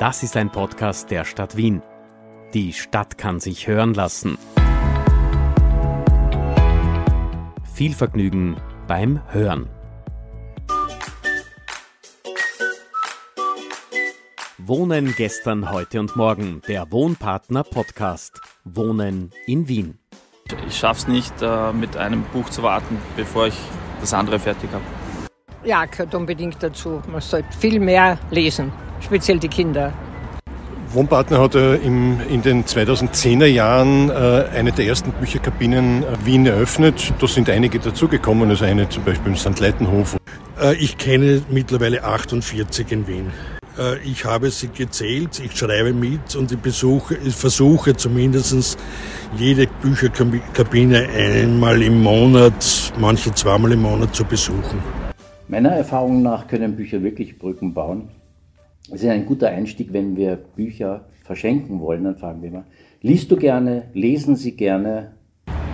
Das ist ein Podcast der Stadt Wien. Die Stadt kann sich hören lassen. Viel Vergnügen beim Hören. Wohnen gestern, heute und morgen. Der Wohnpartner Podcast. Wohnen in Wien. Ich schaffe es nicht, äh, mit einem Buch zu warten, bevor ich das andere fertig habe. Ja, gehört unbedingt dazu. Man sollte viel mehr lesen, speziell die Kinder. Wohnpartner hat im, in den 2010er Jahren äh, eine der ersten Bücherkabinen äh, Wien eröffnet. Da sind einige dazugekommen, also eine zum Beispiel im St. Leitenhof. Äh, ich kenne mittlerweile 48 in Wien. Äh, ich habe sie gezählt, ich schreibe mit und ich, besuche, ich versuche zumindest jede Bücherkabine einmal im Monat, manche zweimal im Monat zu besuchen. Meiner Erfahrung nach können Bücher wirklich Brücken bauen. Es ist ein guter Einstieg, wenn wir Bücher verschenken wollen, dann fragen wir immer, liest du gerne, lesen Sie gerne?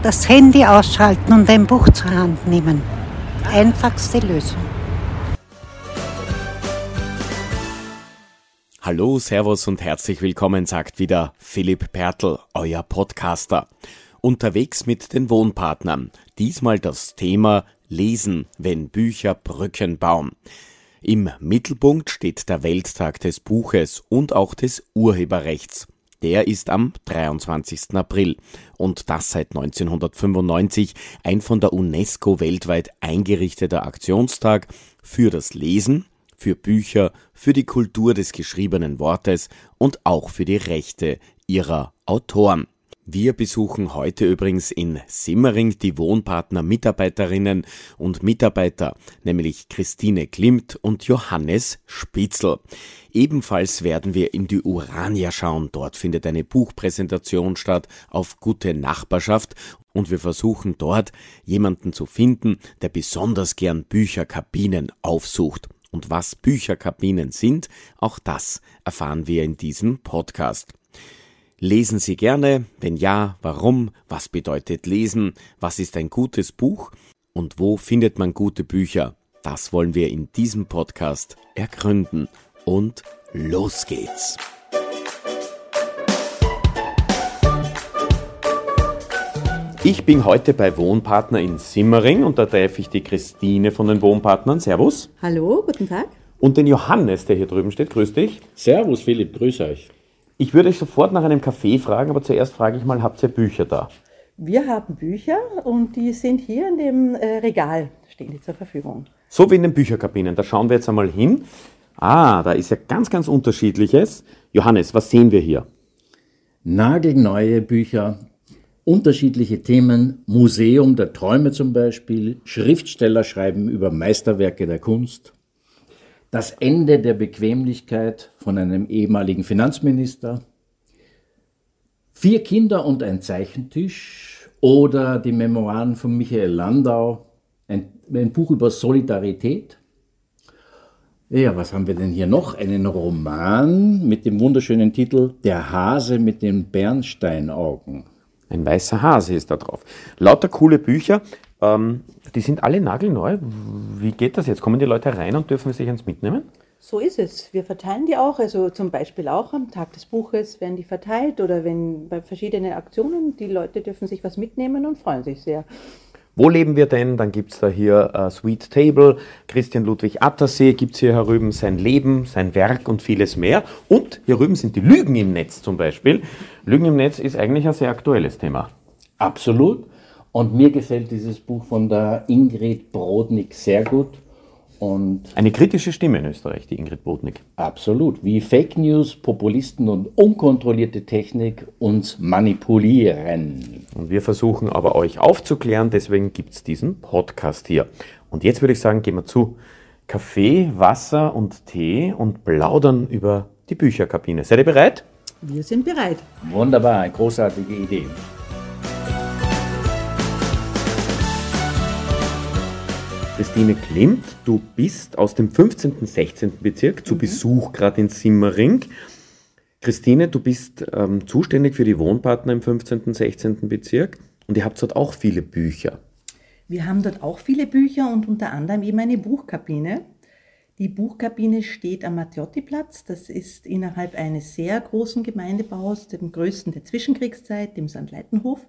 Das Handy ausschalten und ein Buch zur Hand nehmen. Einfachste Lösung. Hallo, Servus und herzlich willkommen, sagt wieder Philipp Pertl, euer Podcaster. Unterwegs mit den Wohnpartnern. Diesmal das Thema Lesen, wenn Bücher Brücken bauen. Im Mittelpunkt steht der Welttag des Buches und auch des Urheberrechts. Der ist am 23. April und das seit 1995 ein von der UNESCO weltweit eingerichteter Aktionstag für das Lesen, für Bücher, für die Kultur des geschriebenen Wortes und auch für die Rechte ihrer Autoren. Wir besuchen heute übrigens in Simmering die Wohnpartner Mitarbeiterinnen und Mitarbeiter, nämlich Christine Klimt und Johannes Spitzel. Ebenfalls werden wir in die Urania schauen. Dort findet eine Buchpräsentation statt auf gute Nachbarschaft und wir versuchen dort jemanden zu finden, der besonders gern Bücherkabinen aufsucht. Und was Bücherkabinen sind, auch das erfahren wir in diesem Podcast. Lesen Sie gerne? Wenn ja, warum? Was bedeutet lesen? Was ist ein gutes Buch? Und wo findet man gute Bücher? Das wollen wir in diesem Podcast ergründen. Und los geht's! Ich bin heute bei Wohnpartner in Simmering und da treffe ich die Christine von den Wohnpartnern. Servus. Hallo, guten Tag. Und den Johannes, der hier drüben steht. Grüß dich. Servus Philipp, grüß euch. Ich würde euch sofort nach einem Kaffee fragen, aber zuerst frage ich mal, habt ihr Bücher da? Wir haben Bücher und die sind hier in dem äh, Regal, stehen die zur Verfügung. So wie in den Bücherkabinen, da schauen wir jetzt einmal hin. Ah, da ist ja ganz, ganz unterschiedliches. Johannes, was sehen wir hier? Nagelneue Bücher, unterschiedliche Themen, Museum der Träume zum Beispiel, Schriftsteller schreiben über Meisterwerke der Kunst, das Ende der Bequemlichkeit von einem ehemaligen Finanzminister, Vier Kinder und ein Zeichentisch oder die Memoiren von Michael Landau, ein, ein Buch über Solidarität. Ja, was haben wir denn hier noch? Einen Roman mit dem wunderschönen Titel Der Hase mit den Bernsteinaugen. Ein weißer Hase ist da drauf. Lauter coole Bücher. Ähm, die sind alle nagelneu. Wie geht das jetzt? Kommen die Leute rein und dürfen sich eins mitnehmen? So ist es. Wir verteilen die auch. Also zum Beispiel auch am Tag des Buches werden die verteilt oder wenn bei verschiedenen Aktionen. Die Leute dürfen sich was mitnehmen und freuen sich sehr. Wo leben wir denn? Dann gibt es da hier äh, Sweet Table, Christian Ludwig Attersee gibt es hier herüben sein Leben, sein Werk und vieles mehr. Und hier rüben sind die Lügen im Netz zum Beispiel. Lügen im Netz ist eigentlich ein sehr aktuelles Thema. Absolut. Und mir gefällt dieses Buch von der Ingrid Brodnik sehr gut. Und Eine kritische Stimme in Österreich, die Ingrid Bodnik. absolut, wie Fake News, Populisten und unkontrollierte Technik uns manipulieren. Und wir versuchen aber euch aufzuklären, deswegen gibt es diesen Podcast hier. Und jetzt würde ich sagen, gehen wir zu Kaffee, Wasser und Tee und plaudern über die Bücherkabine. Seid ihr bereit? Wir sind bereit. Wunderbar, eine großartige Idee. Christine Klimt, du bist aus dem 15. 16. Bezirk zu Besuch gerade in Simmering. Christine, du bist ähm, zuständig für die Wohnpartner im 15. 16. Bezirk und ihr habt dort auch viele Bücher. Wir haben dort auch viele Bücher und unter anderem eben eine Buchkabine. Die Buchkabine steht am Mattiotti-Platz. Das ist innerhalb eines sehr großen Gemeindebaus, dem größten der Zwischenkriegszeit, dem St. Leitenhof.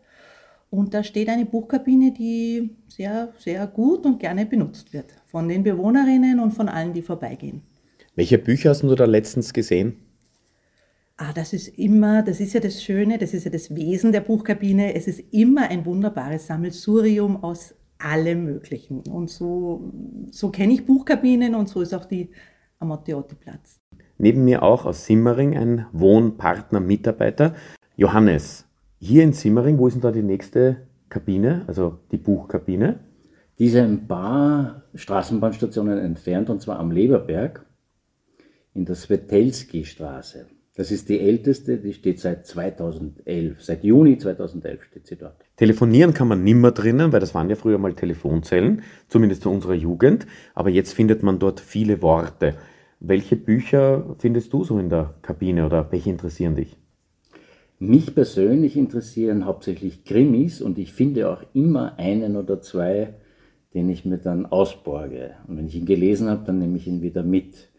Und da steht eine Buchkabine, die sehr, sehr gut und gerne benutzt wird von den Bewohnerinnen und von allen, die vorbeigehen. Welche Bücher hast du da letztens gesehen? Ah, das ist immer, das ist ja das Schöne, das ist ja das Wesen der Buchkabine. Es ist immer ein wunderbares Sammelsurium aus allem Möglichen. Und so, so kenne ich Buchkabinen und so ist auch die Amateuotti-Platz. Neben mir auch aus Simmering ein Wohnpartner-Mitarbeiter, Johannes. Hier in Simmering, wo ist denn da die nächste Kabine, also die Buchkabine? Diese ein paar Straßenbahnstationen entfernt, und zwar am Leberberg in der Svetelski-Straße. Das ist die älteste, die steht seit 2011. Seit Juni 2011 steht sie dort. Telefonieren kann man nimmer drinnen, weil das waren ja früher mal Telefonzellen, zumindest zu unserer Jugend. Aber jetzt findet man dort viele Worte. Welche Bücher findest du so in der Kabine oder welche interessieren dich? Mich persönlich interessieren hauptsächlich Krimis und ich finde auch immer einen oder zwei, den ich mir dann ausborge. Und wenn ich ihn gelesen habe, dann nehme ich ihn wieder mit.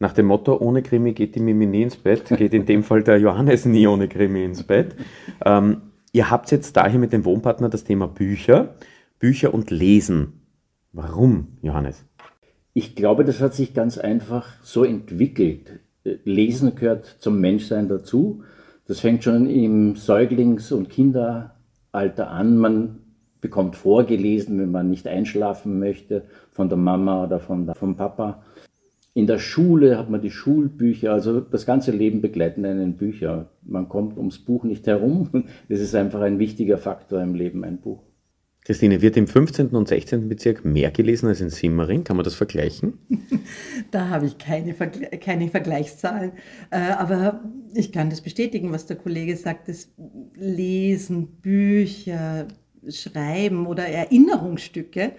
Nach dem Motto, ohne Krimi geht die Mimi nie ins Bett, geht in dem Fall der Johannes nie ohne Krimi ins Bett. Ähm, ihr habt jetzt daher mit dem Wohnpartner das Thema Bücher, Bücher und Lesen. Warum, Johannes? Ich glaube, das hat sich ganz einfach so entwickelt. Lesen gehört zum Menschsein dazu. Das fängt schon im Säuglings- und Kinderalter an. Man bekommt vorgelesen, wenn man nicht einschlafen möchte, von der Mama oder von der, vom Papa. In der Schule hat man die Schulbücher, also das ganze Leben begleiten einen Bücher. Man kommt ums Buch nicht herum. Das ist einfach ein wichtiger Faktor im Leben, ein Buch. Christine, wird im 15. und 16. Bezirk mehr gelesen als in Simmering? Kann man das vergleichen? da habe ich keine, Vergle keine Vergleichszahlen. Äh, aber ich kann das bestätigen, was der Kollege sagt. Das Lesen, Bücher, Schreiben oder Erinnerungsstücke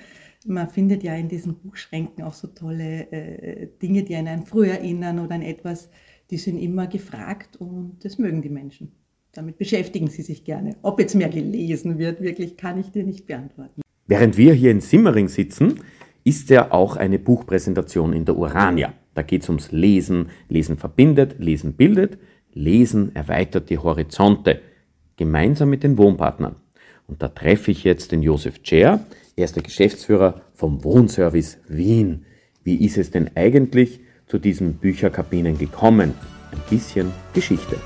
man findet ja in diesen Buchschränken auch so tolle äh, Dinge, die einen an früher erinnern oder an etwas, die sind immer gefragt und das mögen die Menschen. Damit beschäftigen sie sich gerne. Ob jetzt mehr gelesen wird, wirklich kann ich dir nicht beantworten. Während wir hier in Simmering sitzen, ist ja auch eine Buchpräsentation in der Urania. Da geht es ums Lesen. Lesen verbindet, Lesen bildet, Lesen erweitert die Horizonte. Gemeinsam mit den Wohnpartnern. Und da treffe ich jetzt den Josef Tscher. Er ist der Geschäftsführer vom Wohnservice Wien. Wie ist es denn eigentlich zu diesen Bücherkabinen gekommen? Ein bisschen Geschichte.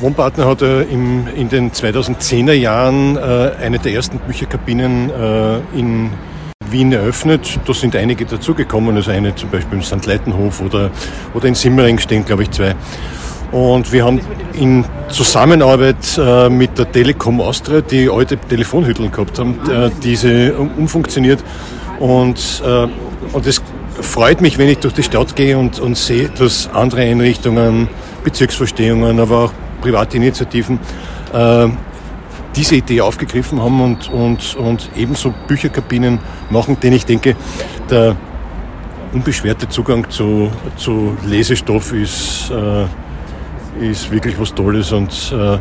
Wohnpartner hat äh, im, in den 2010er Jahren äh, eine der ersten Bücherkabinen äh, in Wien eröffnet. Da sind einige dazugekommen, also eine zum Beispiel im St. Leitenhof oder, oder in Simmering stehen, glaube ich, zwei. Und wir haben in Zusammenarbeit äh, mit der Telekom Austria, die alte Telefonhütteln gehabt haben, äh, diese umfunktioniert. Und, äh, und es freut mich, wenn ich durch die Stadt gehe und, und sehe, dass andere Einrichtungen, Bezirksverstehungen, aber auch private Initiativen äh, diese Idee aufgegriffen haben und, und, und ebenso Bücherkabinen machen, denn ich denke, der unbeschwerte Zugang zu, zu Lesestoff ist äh, ist wirklich was Tolles und äh, äh,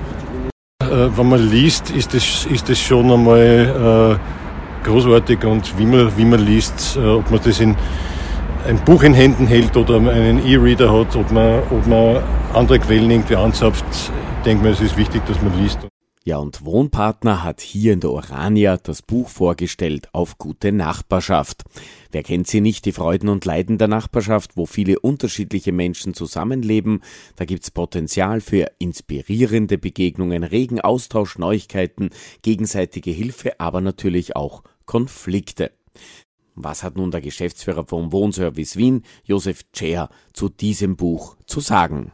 wenn man liest, ist das, ist das schon einmal äh, großartig und wie man, wie man liest, äh, ob man das in ein Buch in Händen hält oder einen E-Reader hat, ob man, ob man andere Quellen irgendwie anzapft, denke mal, es ist wichtig, dass man liest. Ja, und Wohnpartner hat hier in der Orania das Buch vorgestellt auf gute Nachbarschaft. Wer kennt sie nicht, die Freuden und Leiden der Nachbarschaft, wo viele unterschiedliche Menschen zusammenleben? Da gibt's Potenzial für inspirierende Begegnungen, regen Austausch, Neuigkeiten, gegenseitige Hilfe, aber natürlich auch Konflikte. Was hat nun der Geschäftsführer vom Wohnservice Wien, Josef Tscher, zu diesem Buch zu sagen?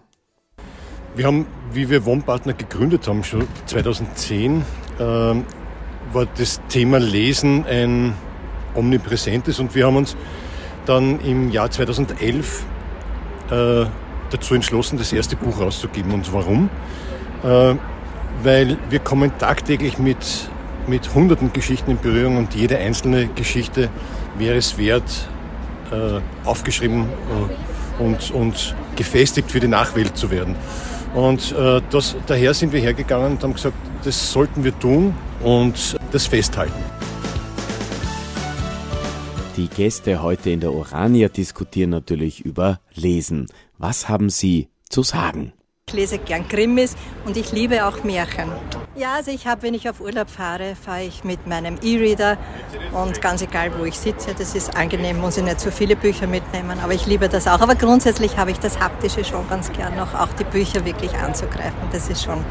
Wir haben, wie wir Wohnpartner gegründet haben, schon 2010, äh, war das Thema Lesen ein omnipräsentes und wir haben uns dann im Jahr 2011 äh, dazu entschlossen, das erste Buch rauszugeben. Und warum? Äh, weil wir kommen tagtäglich mit, mit hunderten Geschichten in Berührung und jede einzelne Geschichte wäre es wert, äh, aufgeschrieben und, und gefestigt für die Nachwelt zu werden. Und äh, das, daher sind wir hergegangen und haben gesagt, das sollten wir tun und das festhalten. Die Gäste heute in der Orania diskutieren natürlich über Lesen. Was haben Sie zu sagen? Ich lese gern Krimis und ich liebe auch Märchen. Ja, also ich habe, wenn ich auf Urlaub fahre, fahre ich mit meinem E-Reader und ganz egal, wo ich sitze, das ist angenehm, muss ich nicht so viele Bücher mitnehmen, aber ich liebe das auch. Aber grundsätzlich habe ich das Haptische schon ganz gern noch, auch die Bücher wirklich anzugreifen. Das ist schon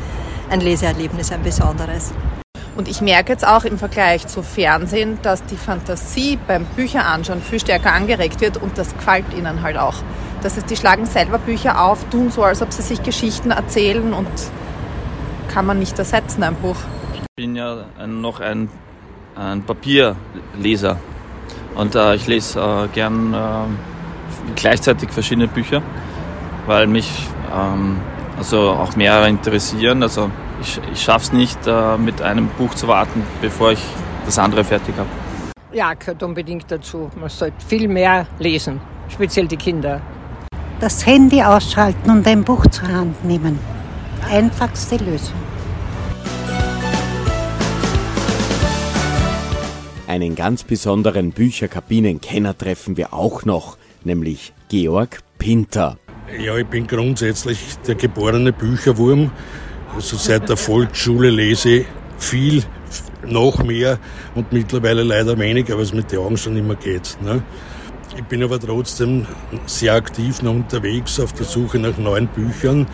ein Leseerlebnis, ein besonderes. Und ich merke jetzt auch im Vergleich zu Fernsehen, dass die Fantasie beim Bücheranschauen viel stärker angeregt wird und das gefällt ihnen halt auch. Das heißt, die schlagen selber Bücher auf, tun so, als ob sie sich Geschichten erzählen und kann man nicht ersetzen, ein Buch. Ich bin ja noch ein, ein Papierleser und äh, ich lese äh, gern äh, gleichzeitig verschiedene Bücher, weil mich ähm, also auch mehrere interessieren. Also ich, ich schaffe es nicht, äh, mit einem Buch zu warten, bevor ich das andere fertig habe. Ja, gehört unbedingt dazu. Man sollte viel mehr lesen, speziell die Kinder. Das Handy ausschalten und ein Buch zur Hand nehmen. Einfachste Lösung. Einen ganz besonderen Bücherkabinenkenner treffen wir auch noch, nämlich Georg Pinter. Ja, ich bin grundsätzlich der geborene Bücherwurm. Also seit der Volksschule lese ich viel, noch mehr und mittlerweile leider weniger, weil es mit den Augen schon immer geht. Ne? Ich bin aber trotzdem sehr aktiv noch unterwegs auf der Suche nach neuen Büchern.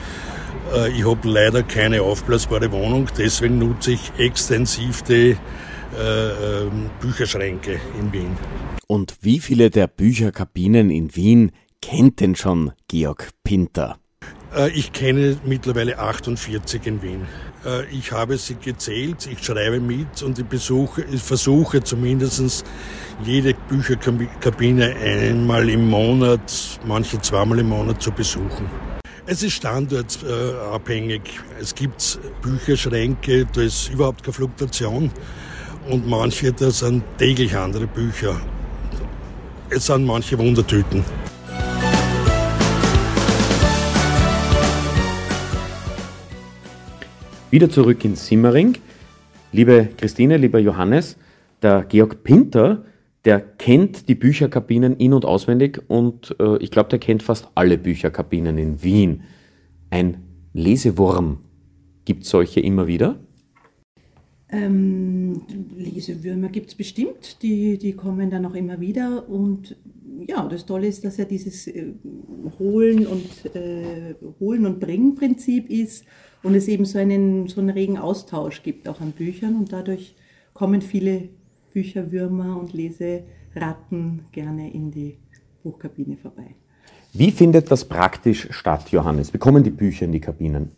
Äh, ich habe leider keine aufblasbare Wohnung, deswegen nutze ich extensiv die äh, ähm, Bücherschränke in Wien. Und wie viele der Bücherkabinen in Wien kennt denn schon Georg Pinter? Äh, ich kenne mittlerweile 48 in Wien. Äh, ich habe sie gezählt, ich schreibe mit und ich, besuche, ich versuche zumindest jede Bücherkabine einmal im Monat, manche zweimal im Monat zu besuchen. Es ist standortabhängig. Es gibt Bücherschränke, da ist überhaupt keine Fluktuation und manche, da sind täglich andere Bücher. Es sind manche Wundertüten. Wieder zurück in Simmering. Liebe Christine, lieber Johannes, der Georg Pinter, der kennt die Bücherkabinen in- und auswendig und äh, ich glaube, der kennt fast alle Bücherkabinen in Wien. Ein Lesewurm. Gibt es solche immer wieder? Ähm, Lesewürmer gibt es bestimmt, die, die kommen dann auch immer wieder. Und ja, das Tolle ist, dass ja dieses äh, Holen und äh, und Bringen Prinzip ist und es eben so einen, so einen regen Austausch gibt auch an Büchern und dadurch kommen viele Bücherwürmer und Leseratten gerne in die Buchkabine vorbei. Wie findet das praktisch statt, Johannes? Wie kommen die Bücher in die Kabinen?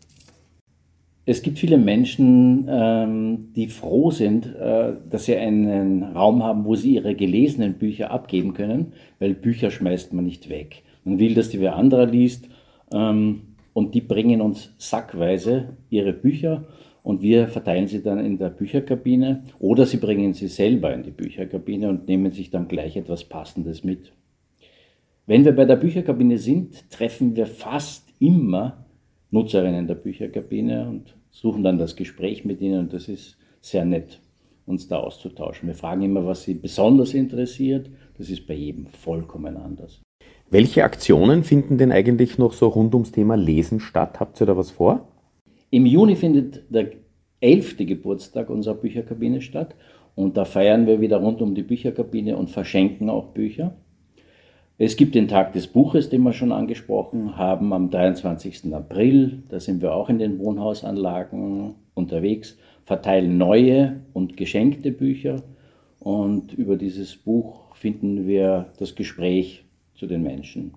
Es gibt viele Menschen, ähm, die froh sind, äh, dass sie einen Raum haben, wo sie ihre gelesenen Bücher abgeben können, weil Bücher schmeißt man nicht weg. Man will, dass die wer anderer liest. Ähm, und die bringen uns sackweise ihre Bücher und wir verteilen sie dann in der Bücherkabine oder sie bringen sie selber in die Bücherkabine und nehmen sich dann gleich etwas Passendes mit. Wenn wir bei der Bücherkabine sind, treffen wir fast immer Nutzerinnen der Bücherkabine und suchen dann das Gespräch mit ihnen und das ist sehr nett, uns da auszutauschen. Wir fragen immer, was sie besonders interessiert. Das ist bei jedem vollkommen anders. Welche Aktionen finden denn eigentlich noch so rund ums Thema Lesen statt? Habt ihr da was vor? Im Juni findet der elfte Geburtstag unserer Bücherkabine statt und da feiern wir wieder rund um die Bücherkabine und verschenken auch Bücher. Es gibt den Tag des Buches, den wir schon angesprochen haben, am 23. April. Da sind wir auch in den Wohnhausanlagen unterwegs, verteilen neue und geschenkte Bücher und über dieses Buch finden wir das Gespräch zu den Menschen.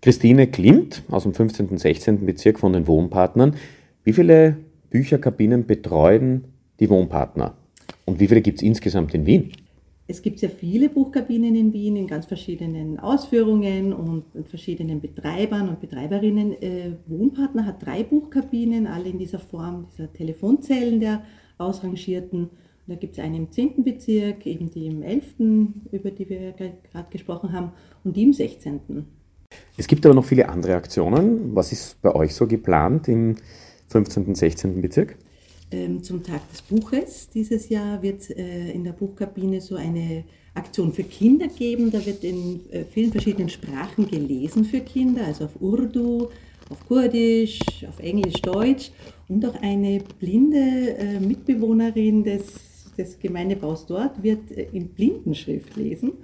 Christine Klimt aus dem 15. und 16. Bezirk von den Wohnpartnern. Wie viele Bücherkabinen betreuen die Wohnpartner? Und wie viele gibt es insgesamt in Wien? Es gibt sehr viele Buchkabinen in Wien in ganz verschiedenen Ausführungen und verschiedenen Betreibern und Betreiberinnen. Äh, Wohnpartner hat drei Buchkabinen, alle in dieser Form dieser Telefonzellen der ausrangierten da gibt es eine im 10. Bezirk, eben die im 11., über die wir gerade gesprochen haben, und die im 16. Es gibt aber noch viele andere Aktionen. Was ist bei euch so geplant im 15. und 16. Bezirk? Ähm, zum Tag des Buches. Dieses Jahr wird äh, in der Buchkabine so eine Aktion für Kinder geben. Da wird in äh, vielen verschiedenen Sprachen gelesen für Kinder, also auf Urdu, auf Kurdisch, auf Englisch, Deutsch und auch eine blinde äh, Mitbewohnerin des, des Gemeindebaus dort wird in Blindenschrift lesen.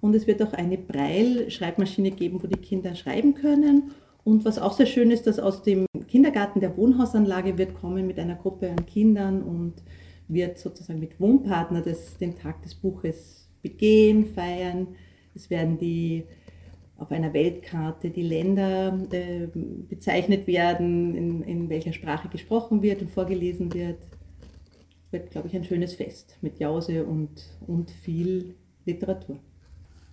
Und es wird auch eine Breil-Schreibmaschine geben, wo die Kinder schreiben können. Und was auch sehr schön ist, dass aus dem Kindergarten der Wohnhausanlage wird kommen mit einer Gruppe an Kindern und wird sozusagen mit Wohnpartner des, den Tag des Buches begehen, feiern. Es werden die auf einer Weltkarte die Länder äh, bezeichnet werden, in, in welcher Sprache gesprochen wird und vorgelesen wird. Wird, glaube ich, ein schönes Fest mit Jause und, und viel Literatur.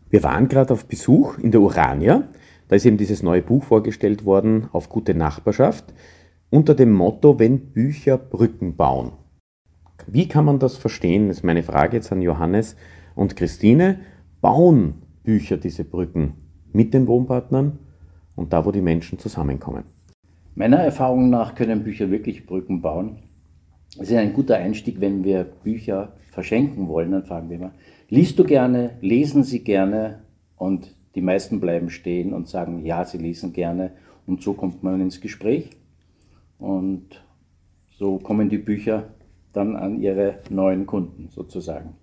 Wir waren gerade auf Besuch in der Urania. Da ist eben dieses neue Buch vorgestellt worden auf gute Nachbarschaft unter dem Motto, wenn Bücher Brücken bauen. Wie kann man das verstehen? Das ist meine Frage jetzt an Johannes und Christine. Bauen Bücher diese Brücken mit den Wohnpartnern und da, wo die Menschen zusammenkommen? Meiner Erfahrung nach können Bücher wirklich Brücken bauen. Es ist ein guter Einstieg, wenn wir Bücher verschenken wollen, dann fragen wir immer, liest du gerne, lesen sie gerne und die meisten bleiben stehen und sagen, ja, sie lesen gerne und so kommt man ins Gespräch und so kommen die Bücher dann an ihre neuen Kunden sozusagen.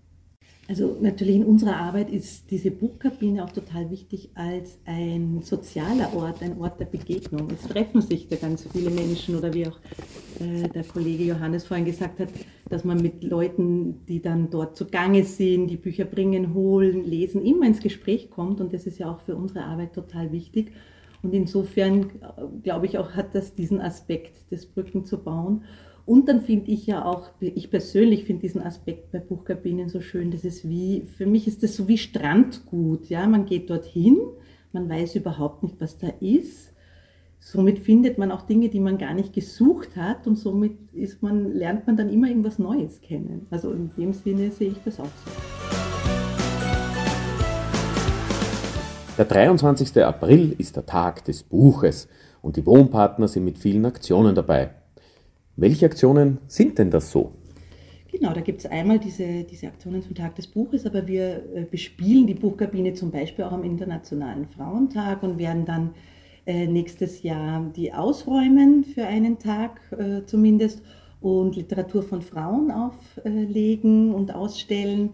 Also natürlich in unserer Arbeit ist diese Buchkabine auch total wichtig als ein sozialer Ort, ein Ort der Begegnung. Es treffen sich da ganz viele Menschen oder wie auch äh, der Kollege Johannes vorhin gesagt hat, dass man mit Leuten, die dann dort zugange sind, die Bücher bringen, holen, lesen, immer ins Gespräch kommt und das ist ja auch für unsere Arbeit total wichtig. Und insofern äh, glaube ich auch, hat das diesen Aspekt des Brücken zu bauen. Und dann finde ich ja auch, ich persönlich finde diesen Aspekt bei Buchkabinen so schön, das ist wie, für mich ist das so wie Strandgut, ja, man geht dorthin, man weiß überhaupt nicht, was da ist. Somit findet man auch Dinge, die man gar nicht gesucht hat und somit ist man, lernt man dann immer irgendwas Neues kennen. Also in dem Sinne sehe ich das auch so. Der 23. April ist der Tag des Buches und die Wohnpartner sind mit vielen Aktionen dabei. Welche Aktionen sind denn das so? Genau, da gibt es einmal diese, diese Aktionen zum Tag des Buches, aber wir äh, bespielen die Buchkabine zum Beispiel auch am Internationalen Frauentag und werden dann äh, nächstes Jahr die ausräumen für einen Tag äh, zumindest und Literatur von Frauen auflegen und ausstellen.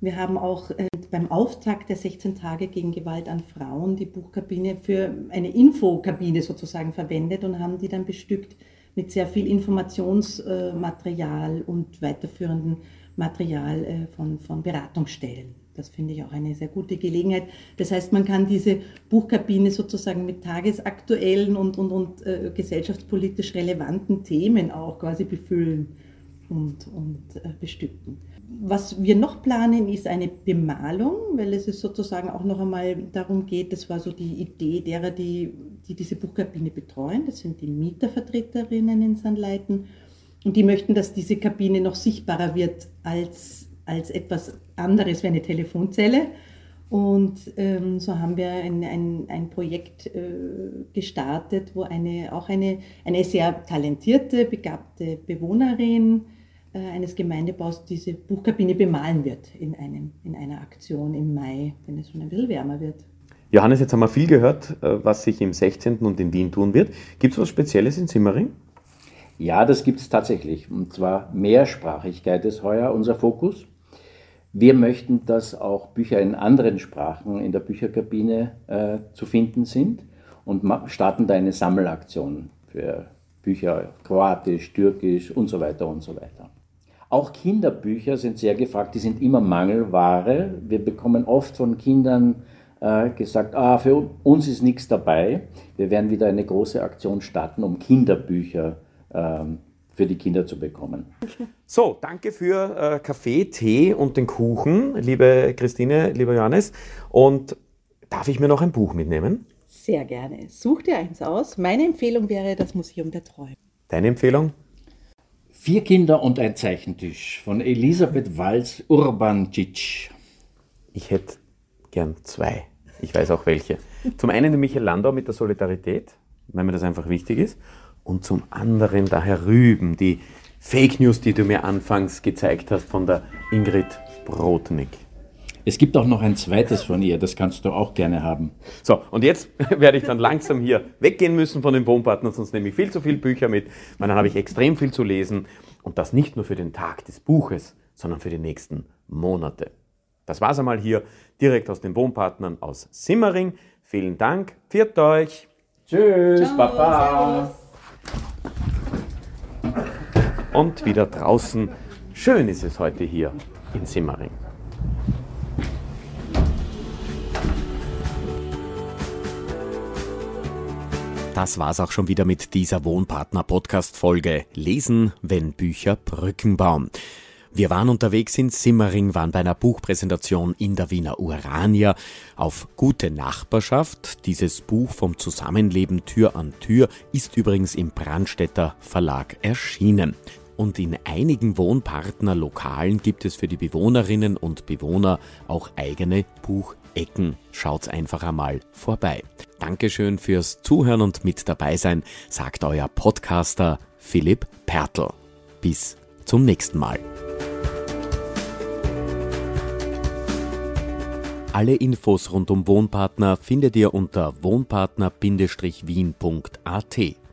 Wir haben auch äh, beim Auftakt der 16 Tage gegen Gewalt an Frauen die Buchkabine für eine Infokabine sozusagen verwendet und haben die dann bestückt mit sehr viel Informationsmaterial und weiterführendem Material äh, von, von Beratungsstellen. Das finde ich auch eine sehr gute Gelegenheit. Das heißt, man kann diese Buchkabine sozusagen mit tagesaktuellen und, und, und äh, gesellschaftspolitisch relevanten Themen auch quasi befüllen und, und äh, bestücken. Was wir noch planen, ist eine Bemalung, weil es ist sozusagen auch noch einmal darum geht, das war so die Idee derer, die, die diese Buchkabine betreuen, das sind die Mietervertreterinnen in Sandleiten und die möchten, dass diese Kabine noch sichtbarer wird als, als etwas anderes wie eine Telefonzelle. Und ähm, so haben wir ein, ein, ein Projekt äh, gestartet, wo eine, auch eine, eine sehr talentierte, begabte Bewohnerin eines Gemeindebaus diese Buchkabine bemalen wird in, einem, in einer Aktion im Mai, wenn es schon ein bisschen wärmer wird. Johannes, jetzt haben wir viel gehört, äh, was sich im 16. und in Wien tun wird. Gibt es was Spezielles in Simmering? Ja, das gibt es tatsächlich. Und zwar Mehrsprachigkeit ist heuer unser Fokus. Wir möchten, dass auch Bücher in anderen Sprachen in der Bücherkabine äh, zu finden sind und starten da eine Sammelaktion für Bücher Kroatisch, Türkisch und so weiter und so weiter. Auch Kinderbücher sind sehr gefragt, die sind immer Mangelware. Wir bekommen oft von Kindern äh, gesagt, ah, für uns ist nichts dabei. Wir werden wieder eine große Aktion starten, um Kinderbücher ähm, für die Kinder zu bekommen. So, danke für äh, Kaffee, Tee und den Kuchen, liebe Christine, lieber Johannes. Und darf ich mir noch ein Buch mitnehmen? Sehr gerne. Such dir eins aus. Meine Empfehlung wäre das Museum der Träume. Deine Empfehlung? Vier Kinder und ein Zeichentisch von Elisabeth Walz Urbancic. Ich hätte gern zwei. Ich weiß auch welche. Zum einen den Michael Landau mit der Solidarität, weil mir das einfach wichtig ist. Und zum anderen der Herr Rüben, die Fake News, die du mir anfangs gezeigt hast von der Ingrid Brodnik. Es gibt auch noch ein zweites von ihr, das kannst du auch gerne haben. So, und jetzt werde ich dann langsam hier weggehen müssen von den Wohnpartnern, sonst nehme ich viel zu viele Bücher mit, weil dann habe ich extrem viel zu lesen und das nicht nur für den Tag des Buches, sondern für die nächsten Monate. Das war's einmal hier direkt aus den Wohnpartnern aus Simmering. Vielen Dank, pfiat euch. Tschüss, Ciao, Papa. Und wieder draußen. Schön ist es heute hier in Simmering. Das war's auch schon wieder mit dieser Wohnpartner-Podcast-Folge. Lesen, wenn Bücher Brücken bauen. Wir waren unterwegs in Simmering, waren bei einer Buchpräsentation in der Wiener Urania auf gute Nachbarschaft. Dieses Buch vom Zusammenleben Tür an Tür ist übrigens im Brandstätter Verlag erschienen. Und in einigen Wohnpartnerlokalen gibt es für die Bewohnerinnen und Bewohner auch eigene Buchecken. Schaut's einfach einmal vorbei. Dankeschön fürs Zuhören und mit dabei sein, sagt euer Podcaster Philipp Pertl. Bis zum nächsten Mal. Alle Infos rund um Wohnpartner findet ihr unter wohnpartner-wien.at.